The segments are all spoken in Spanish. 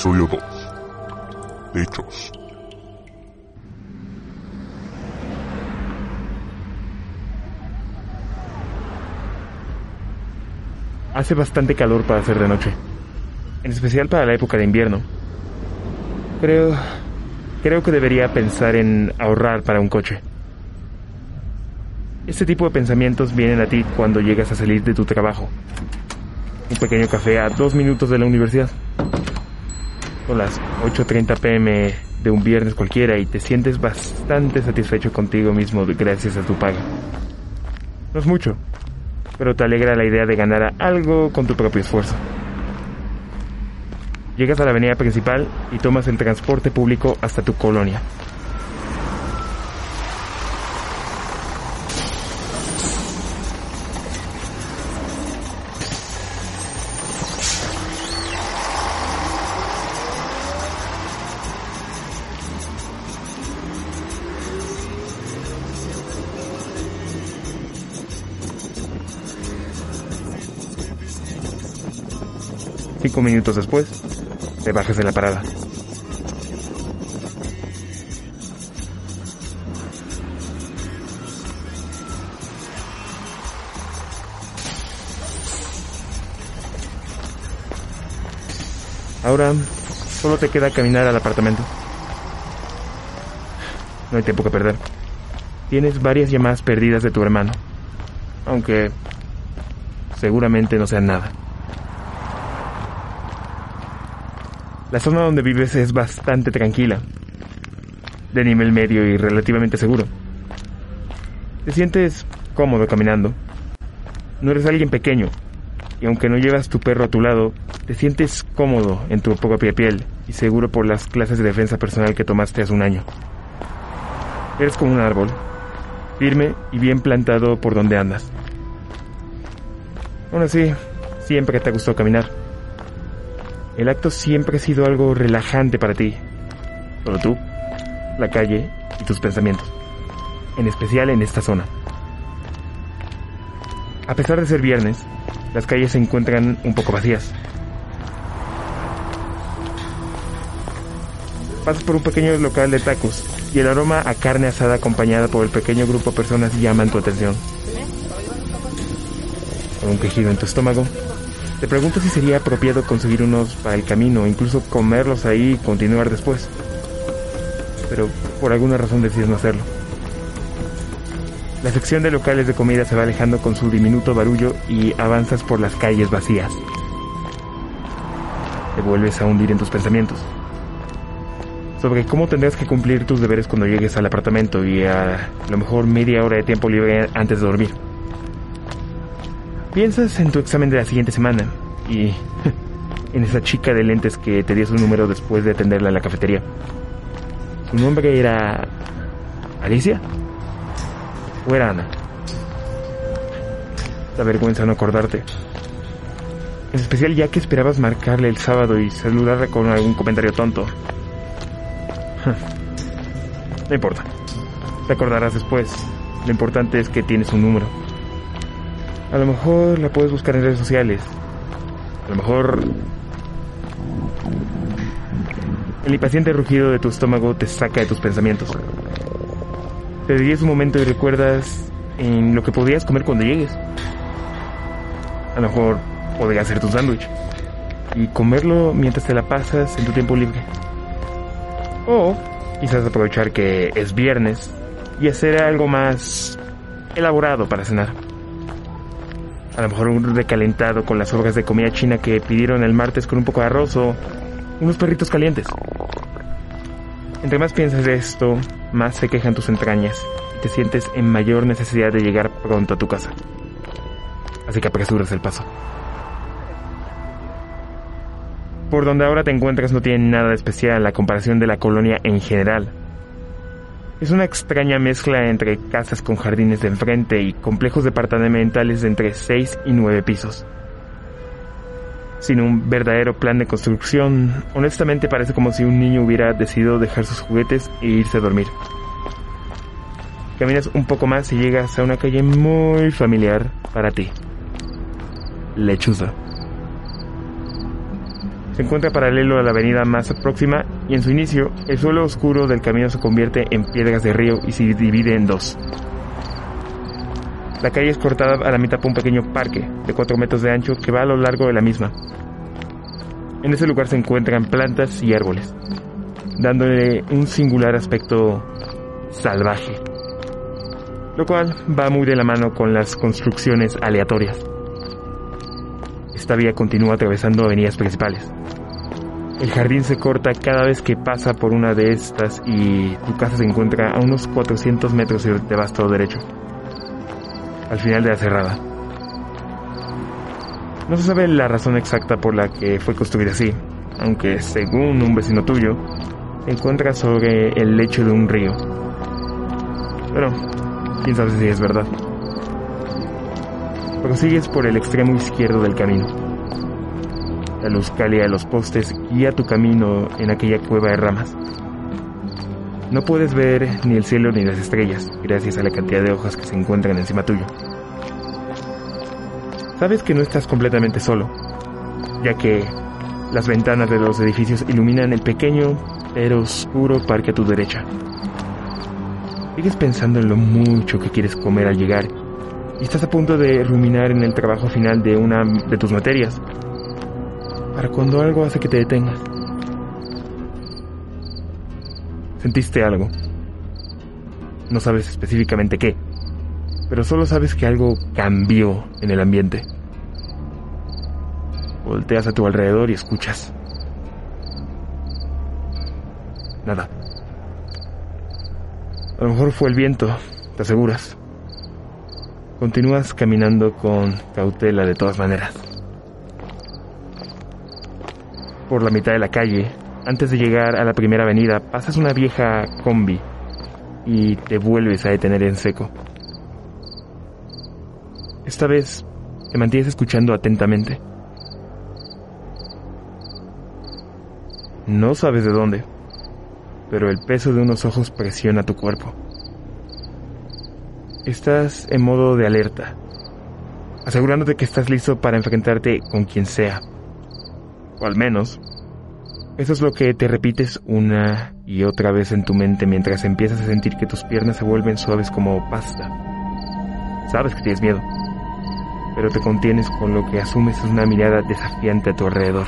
Episodio 2. Hechos. Hace bastante calor para hacer de noche, en especial para la época de invierno. Creo, creo que debería pensar en ahorrar para un coche. Este tipo de pensamientos vienen a ti cuando llegas a salir de tu trabajo. Un pequeño café a dos minutos de la universidad. Son las 8.30 pm de un viernes cualquiera y te sientes bastante satisfecho contigo mismo gracias a tu paga. No es mucho, pero te alegra la idea de ganar algo con tu propio esfuerzo. Llegas a la avenida principal y tomas el transporte público hasta tu colonia. Cinco minutos después, te bajas de la parada. Ahora solo te queda caminar al apartamento. No hay tiempo que perder. Tienes varias llamadas perdidas de tu hermano, aunque seguramente no sean nada. La zona donde vives es bastante tranquila, de nivel medio y relativamente seguro. Te sientes cómodo caminando. No eres alguien pequeño, y aunque no llevas tu perro a tu lado, te sientes cómodo en tu propia piel y seguro por las clases de defensa personal que tomaste hace un año. Eres como un árbol, firme y bien plantado por donde andas. Aún así, siempre te gustado caminar. El acto siempre ha sido algo relajante para ti. Solo tú, la calle y tus pensamientos. En especial en esta zona. A pesar de ser viernes, las calles se encuentran un poco vacías. Pasas por un pequeño local de tacos y el aroma a carne asada acompañada por el pequeño grupo de personas llaman tu atención. Con un quejido en tu estómago, te pregunto si sería apropiado conseguir unos para el camino, incluso comerlos ahí y continuar después. Pero por alguna razón decides no hacerlo. La sección de locales de comida se va alejando con su diminuto barullo y avanzas por las calles vacías. Te vuelves a hundir en tus pensamientos. Sobre cómo tendrás que cumplir tus deberes cuando llegues al apartamento y a lo mejor media hora de tiempo libre antes de dormir. Piensas en tu examen de la siguiente semana y en esa chica de lentes que te dio su número después de atenderla en la cafetería. Su nombre era... Alicia? ¿O era Ana? Da vergüenza no acordarte. En especial ya que esperabas marcarle el sábado y saludarla con algún comentario tonto. No importa. Te acordarás después. Lo importante es que tienes un número. A lo mejor la puedes buscar en redes sociales. A lo mejor... El impaciente rugido de tu estómago te saca de tus pensamientos. Te dirías un momento y recuerdas en lo que podrías comer cuando llegues. A lo mejor podría hacer tu sándwich y comerlo mientras te la pasas en tu tiempo libre. O quizás aprovechar que es viernes y hacer algo más elaborado para cenar. A lo mejor un recalentado con las sobras de comida china que pidieron el martes con un poco de arroz o unos perritos calientes. Entre más piensas de esto, más se quejan tus entrañas y te sientes en mayor necesidad de llegar pronto a tu casa. Así que apresuras el paso. Por donde ahora te encuentras no tiene nada de especial a comparación de la colonia en general. Es una extraña mezcla entre casas con jardines de enfrente y complejos departamentales de entre 6 y 9 pisos. Sin un verdadero plan de construcción, honestamente parece como si un niño hubiera decidido dejar sus juguetes e irse a dormir. Caminas un poco más y llegas a una calle muy familiar para ti. Lechuza. Se encuentra paralelo a la avenida más próxima y en su inicio el suelo oscuro del camino se convierte en piedras de río y se divide en dos. La calle es cortada a la mitad por un pequeño parque de 4 metros de ancho que va a lo largo de la misma. En ese lugar se encuentran plantas y árboles, dándole un singular aspecto salvaje, lo cual va muy de la mano con las construcciones aleatorias. Esta vía continúa atravesando avenidas principales. El jardín se corta cada vez que pasa por una de estas y tu casa se encuentra a unos 400 metros de vasto derecho, al final de la cerrada. No se sabe la razón exacta por la que fue construida así, aunque según un vecino tuyo, se encuentra sobre el lecho de un río. Pero, quién sabe si es verdad. Prosigues por el extremo izquierdo del camino. La luz cálida de los postes guía tu camino en aquella cueva de ramas. No puedes ver ni el cielo ni las estrellas, gracias a la cantidad de hojas que se encuentran encima tuyo. Sabes que no estás completamente solo, ya que las ventanas de los edificios iluminan el pequeño pero oscuro parque a tu derecha. Sigues pensando en lo mucho que quieres comer al llegar y estás a punto de ruminar en el trabajo final de una de tus materias, para cuando algo hace que te detengas. Sentiste algo. No sabes específicamente qué, pero solo sabes que algo cambió en el ambiente. Volteas a tu alrededor y escuchas. Nada. A lo mejor fue el viento, te aseguras. Continúas caminando con cautela de todas maneras. Por la mitad de la calle, antes de llegar a la primera avenida, pasas una vieja combi y te vuelves a detener en seco. Esta vez te mantienes escuchando atentamente. No sabes de dónde, pero el peso de unos ojos presiona tu cuerpo. Estás en modo de alerta, asegurándote que estás listo para enfrentarte con quien sea. O al menos, eso es lo que te repites una y otra vez en tu mente mientras empiezas a sentir que tus piernas se vuelven suaves como pasta. Sabes que tienes miedo pero te contienes con lo que asumes es una mirada desafiante a tu alrededor.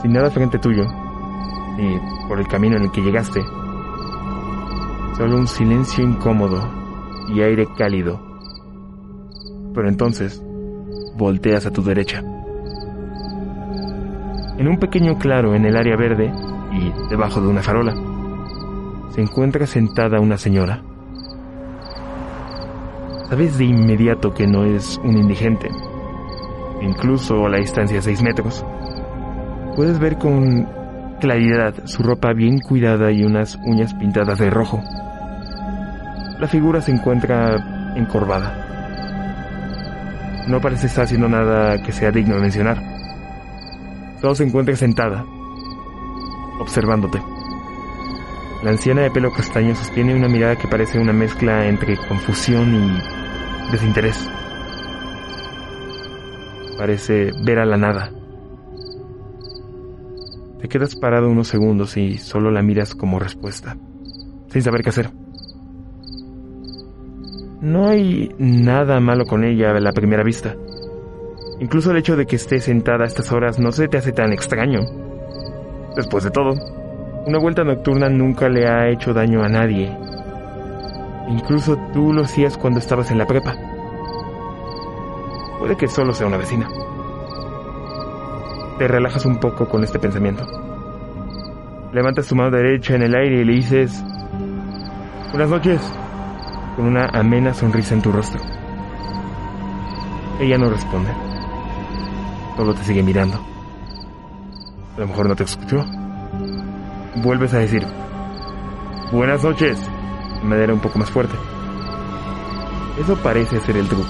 Sin nada frente tuyo, y por el camino en el que llegaste, solo un silencio incómodo y aire cálido. Pero entonces, volteas a tu derecha. En un pequeño claro en el área verde y debajo de una farola, se encuentra sentada una señora. Sabes de inmediato que no es un indigente, incluso a la distancia de 6 metros. Puedes ver con claridad su ropa bien cuidada y unas uñas pintadas de rojo. La figura se encuentra encorvada. No parece estar haciendo nada que sea digno de mencionar. Solo se encuentra sentada, observándote. La anciana de pelo castaño sostiene una mirada que parece una mezcla entre confusión y desinterés. Parece ver a la nada. Te quedas parado unos segundos y solo la miras como respuesta, sin saber qué hacer. No hay nada malo con ella a la primera vista. Incluso el hecho de que esté sentada a estas horas no se te hace tan extraño. Después de todo, una vuelta nocturna nunca le ha hecho daño a nadie Incluso tú lo hacías cuando estabas en la prepa. Puede que solo sea una vecina. Te relajas un poco con este pensamiento. Levantas tu mano derecha en el aire y le dices, Buenas noches, con una amena sonrisa en tu rostro. Ella no responde. Solo te sigue mirando. A lo mejor no te escuchó. Vuelves a decir, Buenas noches madera un poco más fuerte. Eso parece ser el truco.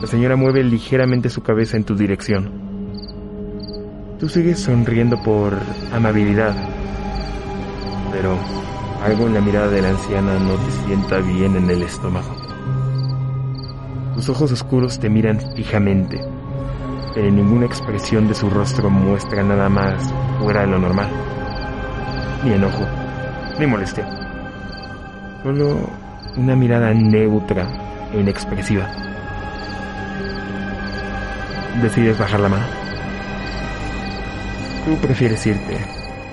La señora mueve ligeramente su cabeza en tu dirección. Tú sigues sonriendo por amabilidad, pero algo en la mirada de la anciana no te sienta bien en el estómago. Sus ojos oscuros te miran fijamente, pero ninguna expresión de su rostro muestra nada más fuera de lo normal. Ni enojo, ni molestia. Solo una mirada neutra e inexpresiva. Decides bajar la mano. Tú prefieres irte,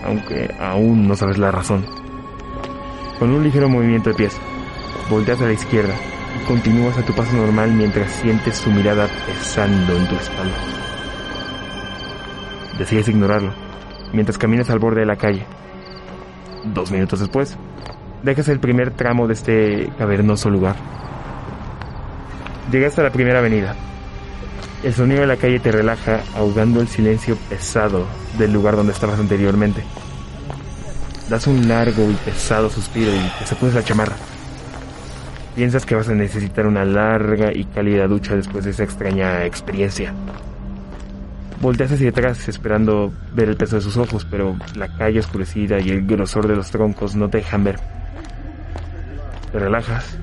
aunque aún no sabes la razón. Con un ligero movimiento de pies, volteas a la izquierda y continúas a tu paso normal mientras sientes su mirada pesando en tu espalda. Decides ignorarlo mientras caminas al borde de la calle. Dos minutos después, dejas el primer tramo de este cavernoso lugar. Llegas a la primera avenida. El sonido de la calle te relaja, ahogando el silencio pesado del lugar donde estabas anteriormente. Das un largo y pesado suspiro y te sacudes la chamarra. Piensas que vas a necesitar una larga y cálida ducha después de esa extraña experiencia. Volteas hacia atrás esperando ver el peso de sus ojos, pero la calle oscurecida y el grosor de los troncos no te dejan ver. Te relajas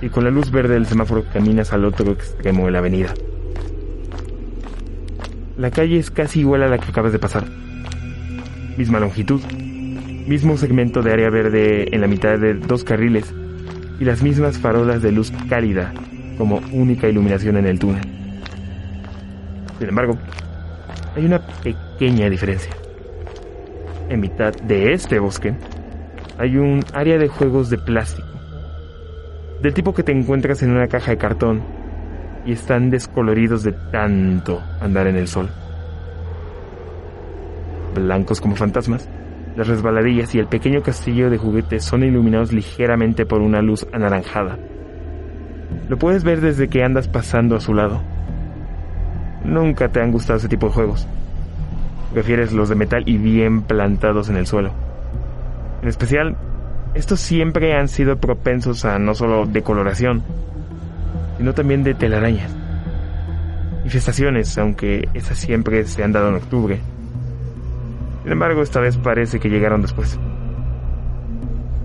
y con la luz verde del semáforo caminas al otro extremo de la avenida. La calle es casi igual a la que acabas de pasar. Misma longitud, mismo segmento de área verde en la mitad de dos carriles y las mismas farolas de luz cálida como única iluminación en el túnel. Sin embargo, hay una pequeña diferencia. En mitad de este bosque hay un área de juegos de plástico, del tipo que te encuentras en una caja de cartón y están descoloridos de tanto andar en el sol. Blancos como fantasmas, las resbaladillas y el pequeño castillo de juguetes son iluminados ligeramente por una luz anaranjada. Lo puedes ver desde que andas pasando a su lado. Nunca te han gustado ese tipo de juegos. Prefieres los de metal y bien plantados en el suelo. En especial, estos siempre han sido propensos a no solo decoloración, sino también de telarañas. Infestaciones, aunque esas siempre se han dado en octubre. Sin embargo, esta vez parece que llegaron después.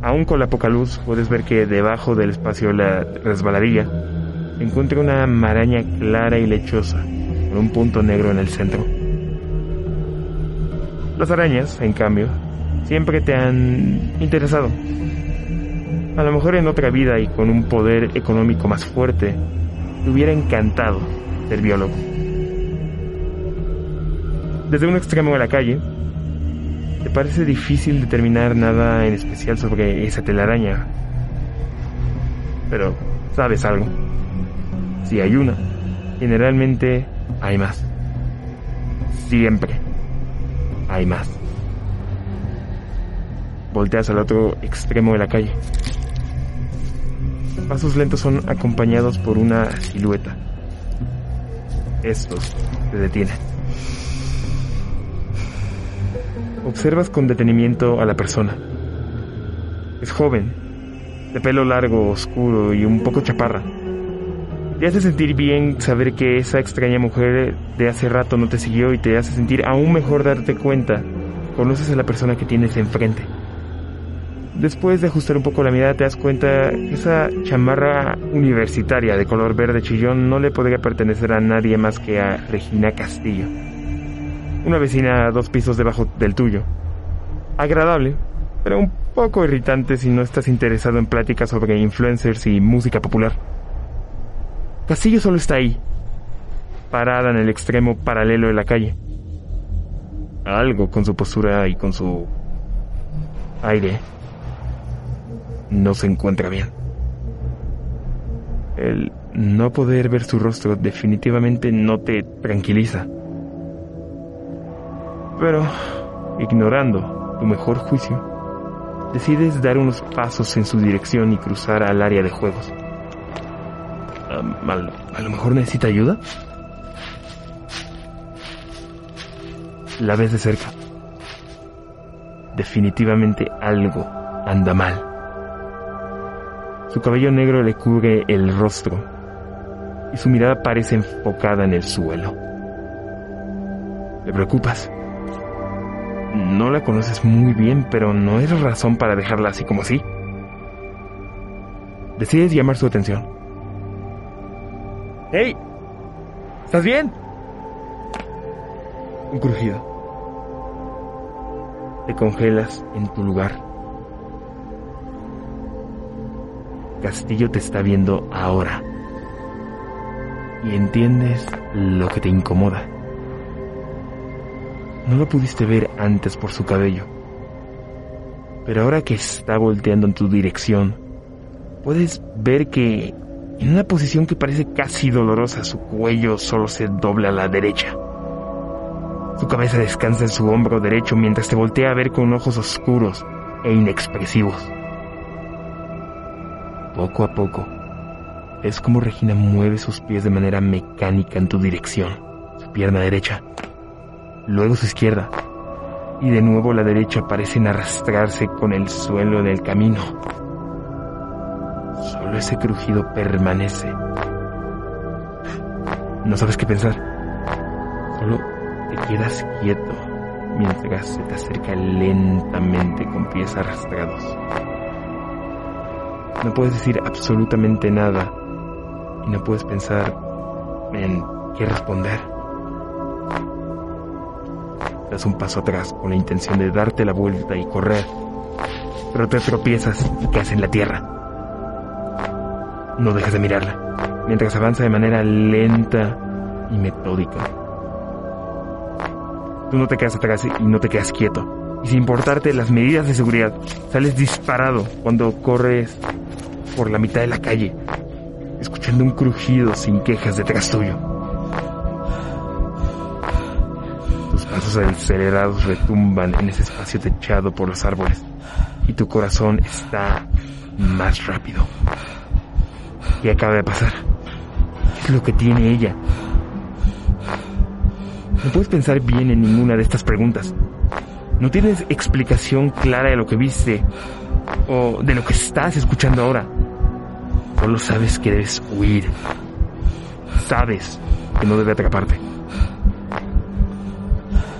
Aún con la poca luz, puedes ver que debajo del espacio la resbaladilla encuentra una maraña clara y lechosa, con un punto negro en el centro. Las arañas, en cambio, siempre te han interesado. A lo mejor en otra vida y con un poder económico más fuerte, te hubiera encantado ser biólogo. Desde un extremo de la calle, te parece difícil determinar nada en especial sobre esa telaraña. Pero, ¿sabes algo? Si hay una, generalmente hay más. Siempre hay más. Volteas al otro extremo de la calle. Pasos lentos son acompañados por una silueta. Estos te detienen. Observas con detenimiento a la persona. Es joven, de pelo largo, oscuro y un poco chaparra. Te hace sentir bien saber que esa extraña mujer de hace rato no te siguió y te hace sentir aún mejor darte cuenta. Conoces a la persona que tienes enfrente. Después de ajustar un poco la mirada te das cuenta que esa chamarra universitaria de color verde chillón no le podría pertenecer a nadie más que a Regina Castillo. Una vecina a dos pisos debajo del tuyo. Agradable, pero un poco irritante si no estás interesado en pláticas sobre influencers y música popular. Castillo solo está ahí, parada en el extremo paralelo de la calle. Algo con su postura y con su aire no se encuentra bien. El no poder ver su rostro definitivamente no te tranquiliza. Pero, ignorando tu mejor juicio, decides dar unos pasos en su dirección y cruzar al área de juegos. A lo mejor necesita ayuda. La ves de cerca. Definitivamente algo anda mal. Su cabello negro le cubre el rostro y su mirada parece enfocada en el suelo. ¿Te preocupas? No la conoces muy bien, pero no es razón para dejarla así como así. Decides llamar su atención. ¡Hey! ¿Estás bien? Un crujido. Te congelas en tu lugar. Castillo te está viendo ahora. Y entiendes lo que te incomoda. No lo pudiste ver antes por su cabello. Pero ahora que está volteando en tu dirección, puedes ver que en una posición que parece casi dolorosa, su cuello solo se dobla a la derecha. Su cabeza descansa en su hombro derecho mientras te voltea a ver con ojos oscuros e inexpresivos. Poco a poco, es como Regina mueve sus pies de manera mecánica en tu dirección, su pierna derecha, luego su izquierda, y de nuevo la derecha parecen arrastrarse con el suelo en el camino. Solo ese crujido permanece. No sabes qué pensar. Solo te quedas quieto mientras se te acerca lentamente con pies arrastrados. No puedes decir absolutamente nada y no puedes pensar en qué responder. Das un paso atrás con la intención de darte la vuelta y correr, pero te tropiezas y caes en la tierra. No dejas de mirarla, mientras avanza de manera lenta y metódica. Tú no te quedas atrás y no te quedas quieto. Y sin importarte las medidas de seguridad, sales disparado cuando corres por la mitad de la calle, escuchando un crujido sin quejas detrás tuyo. Acelerados retumban en ese espacio techado por los árboles y tu corazón está más rápido. ¿Qué acaba de pasar? ¿Qué es lo que tiene ella? No puedes pensar bien en ninguna de estas preguntas. No tienes explicación clara de lo que viste o de lo que estás escuchando ahora. Solo sabes que debes huir. Sabes que no debe atraparte.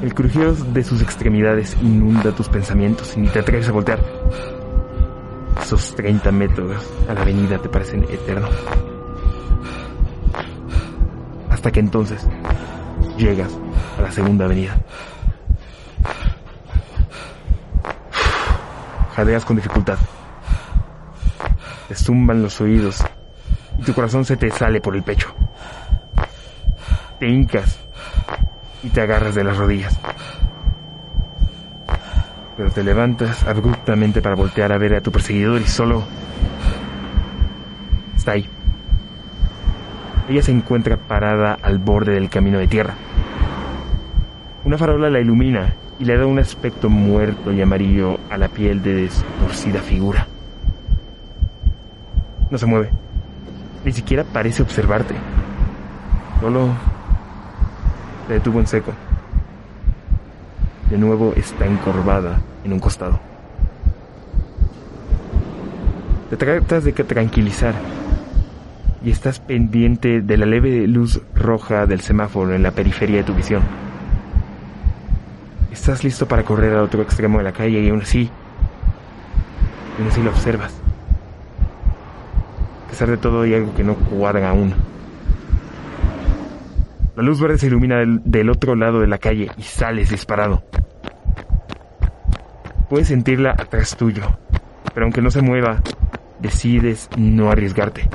El crujido de sus extremidades inunda tus pensamientos y ni te atreves a voltear. Esos 30 metros a la avenida te parecen eternos. Hasta que entonces llegas a la segunda avenida. Jadeas con dificultad. Te zumban los oídos y tu corazón se te sale por el pecho. Te hincas y te agarras de las rodillas. Pero te levantas abruptamente para voltear a ver a tu perseguidor y solo está ahí. Ella se encuentra parada al borde del camino de tierra. Una farola la ilumina y le da un aspecto muerto y amarillo a la piel de destorcida figura. No se mueve. Ni siquiera parece observarte. Solo se detuvo en seco. De nuevo está encorvada en un costado. Te tratas de tranquilizar y estás pendiente de la leve luz roja del semáforo en la periferia de tu visión. Estás listo para correr al otro extremo de la calle y aún así, aún así lo observas. A pesar de todo hay algo que no cuadra aún. La luz verde se ilumina del, otro lado de la calle y sales disparado. Puedes sentirla atrás tuyo, pero aunque no se mueva, decides no arriesgarte.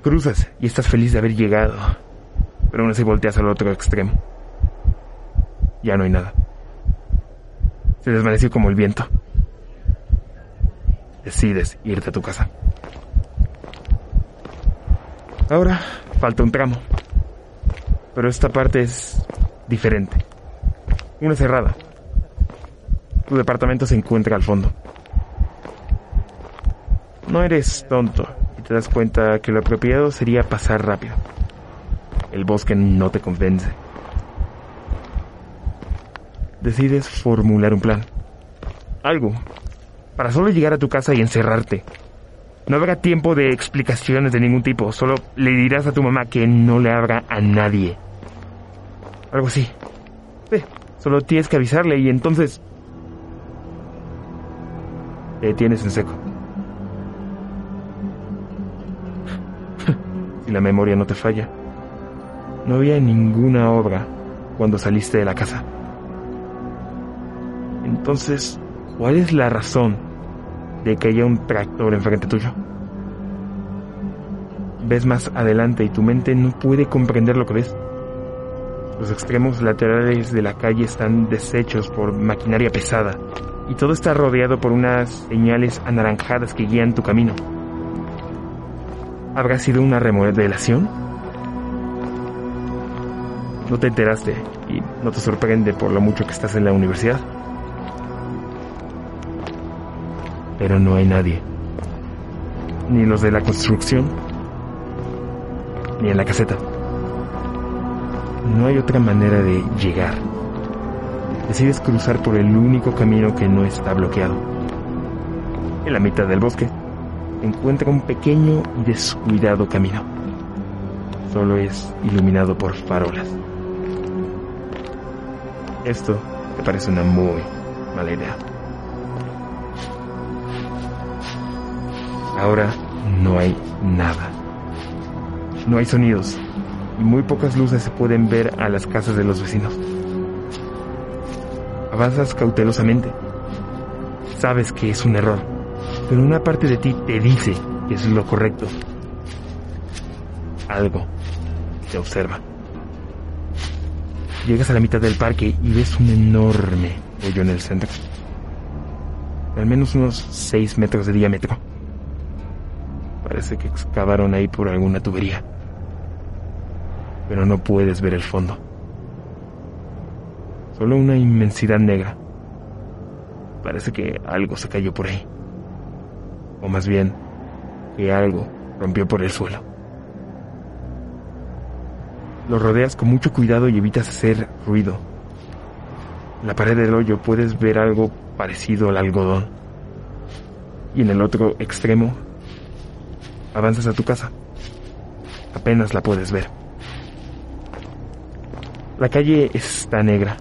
Cruzas y estás feliz de haber llegado, pero aún así volteas al otro extremo. Ya no hay nada. Se desvaneció como el viento. Decides irte a tu casa. Ahora falta un tramo. Pero esta parte es diferente. Una cerrada. Tu departamento se encuentra al fondo. No eres tonto y te das cuenta que lo apropiado sería pasar rápido. El bosque no te convence. Decides formular un plan. Algo. Para solo llegar a tu casa y encerrarte. No habrá tiempo de explicaciones de ningún tipo. Solo le dirás a tu mamá que no le abra a nadie. Algo así. Sí, solo tienes que avisarle y entonces... Te detienes en seco. si la memoria no te falla, no había ninguna obra cuando saliste de la casa. Entonces, ¿cuál es la razón de que haya un tractor enfrente tuyo? Ves más adelante y tu mente no puede comprender lo que ves. Los extremos laterales de la calle están deshechos por maquinaria pesada y todo está rodeado por unas señales anaranjadas que guían tu camino. ¿Habrá sido una remodelación? No te enteraste y no te sorprende por lo mucho que estás en la universidad. Pero no hay nadie. Ni los de la construcción, ni en la caseta. No hay otra manera de llegar. Decides cruzar por el único camino que no está bloqueado. En la mitad del bosque encuentra un pequeño y descuidado camino. Solo es iluminado por farolas. Esto te parece una muy mala idea. Ahora no hay nada. No hay sonidos y muy pocas luces se pueden ver a las casas de los vecinos. Avanzas cautelosamente. Sabes que es un error, pero una parte de ti te dice que es lo correcto. Algo te observa. Llegas a la mitad del parque y ves un enorme hoyo en el centro. Al menos unos 6 metros de diámetro. Parece que excavaron ahí por alguna tubería. Pero no puedes ver el fondo. Solo una inmensidad negra. Parece que algo se cayó por ahí. O más bien, que algo rompió por el suelo. Lo rodeas con mucho cuidado y evitas hacer ruido. En la pared del hoyo puedes ver algo parecido al algodón. Y en el otro extremo, avanzas a tu casa. Apenas la puedes ver. La calle está negra.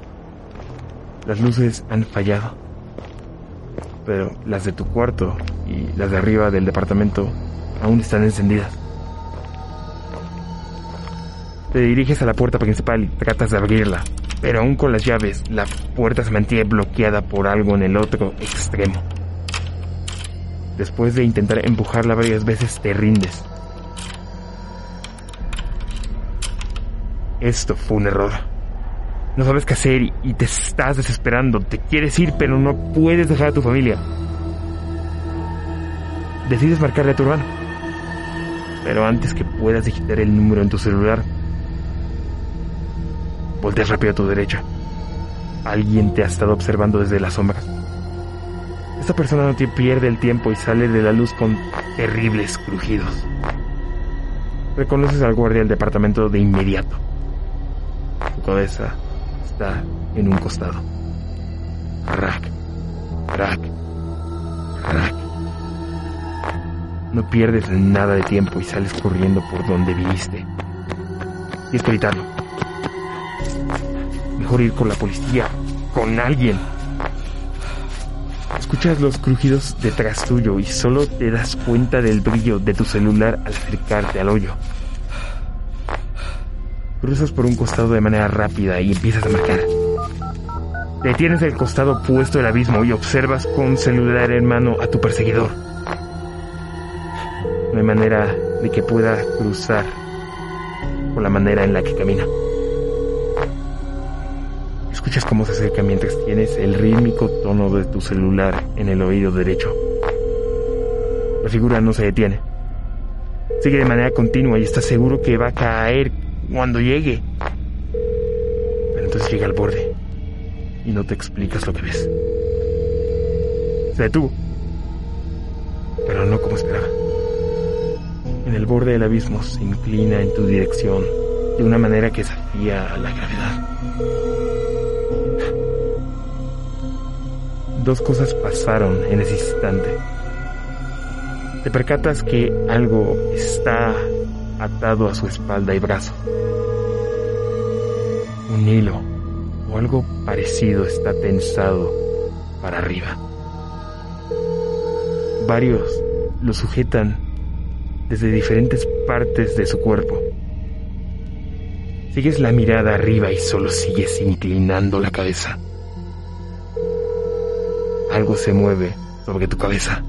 Las luces han fallado. Pero las de tu cuarto y las de arriba del departamento aún están encendidas. Te diriges a la puerta principal y tratas de abrirla, pero aún con las llaves, la puerta se mantiene bloqueada por algo en el otro extremo. Después de intentar empujarla varias veces, te rindes. Esto fue un error. No sabes qué hacer y te estás desesperando. Te quieres ir, pero no puedes dejar a tu familia. Decides marcarle a tu hermano. Pero antes que puedas digitar el número en tu celular, volteas rápido a tu derecha. Alguien te ha estado observando desde las sombras. Esta persona no te pierde el tiempo y sale de la luz con terribles crujidos. Reconoces al guardia del departamento de inmediato. Su cabeza está en un costado. Rack, rack, rack. No pierdes nada de tiempo y sales corriendo por donde viniste. Y es gritarlo. Mejor ir con la policía, con alguien. Escuchas los crujidos detrás tuyo y solo te das cuenta del brillo de tu celular al acercarte al hoyo. Cruzas por un costado de manera rápida y empiezas a marcar. Detienes el costado opuesto del abismo y observas con celular en mano a tu perseguidor. No hay manera de que pueda cruzar por la manera en la que camina. Escuchas cómo se acerca mientras tienes el rítmico tono de tu celular en el oído derecho. La figura no se detiene. Sigue de manera continua y estás seguro que va a caer cuando llegue. Pero entonces llega al borde y no te explicas lo que ves. Se detuvo, pero no como esperaba. En el borde del abismo se inclina en tu dirección de una manera que desafía a la gravedad. Dos cosas pasaron en ese instante. Te percatas que algo está atado a su espalda y brazo. Un hilo o algo parecido está tensado para arriba. Varios lo sujetan desde diferentes partes de su cuerpo. Sigues la mirada arriba y solo sigues inclinando la cabeza. Algo se mueve sobre tu cabeza.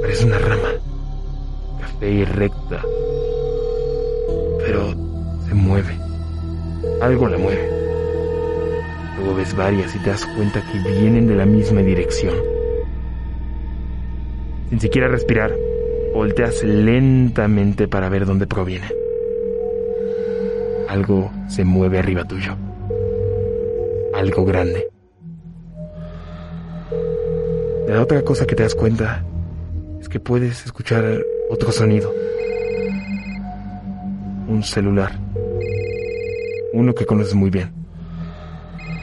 Parece una rama, café y recta, pero se mueve. Algo la mueve. Luego ves varias y te das cuenta que vienen de la misma dirección. Sin siquiera respirar, volteas lentamente para ver dónde proviene. Algo se mueve arriba tuyo. Algo grande. La otra cosa que te das cuenta es que puedes escuchar otro sonido. Un celular. Uno que conoces muy bien.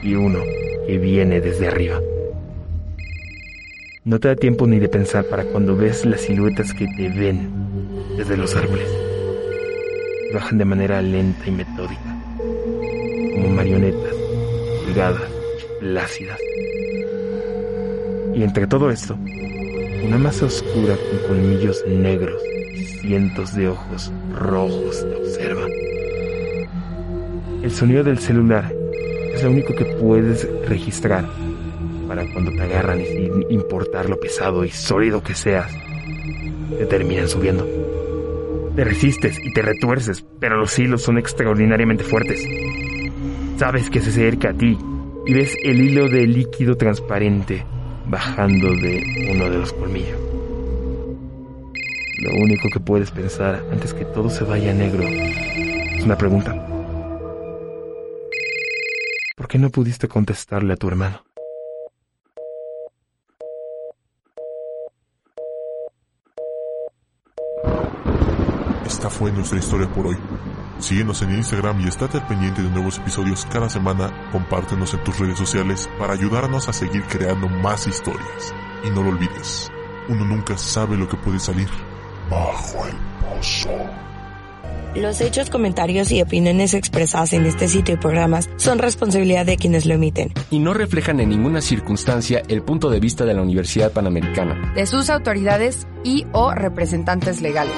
Y uno que viene desde arriba. No te da tiempo ni de pensar para cuando ves las siluetas que te ven desde los árboles. Bajan de manera lenta y metódica, como marionetas, delgadas, plácidas. Y entre todo esto, una masa oscura con colmillos negros y cientos de ojos rojos te observa. El sonido del celular es lo único que puedes registrar para cuando te agarran y sin importar lo pesado y sólido que seas, te terminan subiendo. Te resistes y te retuerces, pero los hilos son extraordinariamente fuertes. Sabes que se acerca a ti y ves el hilo de líquido transparente bajando de uno de los colmillos. Lo único que puedes pensar antes que todo se vaya negro es una pregunta. ¿Por qué no pudiste contestarle a tu hermano? Esta fue nuestra historia por hoy. Síguenos en Instagram y estate al pendiente de nuevos episodios cada semana. Compártenos en tus redes sociales para ayudarnos a seguir creando más historias. Y no lo olvides, uno nunca sabe lo que puede salir bajo el pozo. Los hechos, comentarios y opiniones expresadas en este sitio y programas son responsabilidad de quienes lo emiten. y no reflejan en ninguna circunstancia el punto de vista de la Universidad Panamericana. de sus autoridades y o representantes legales.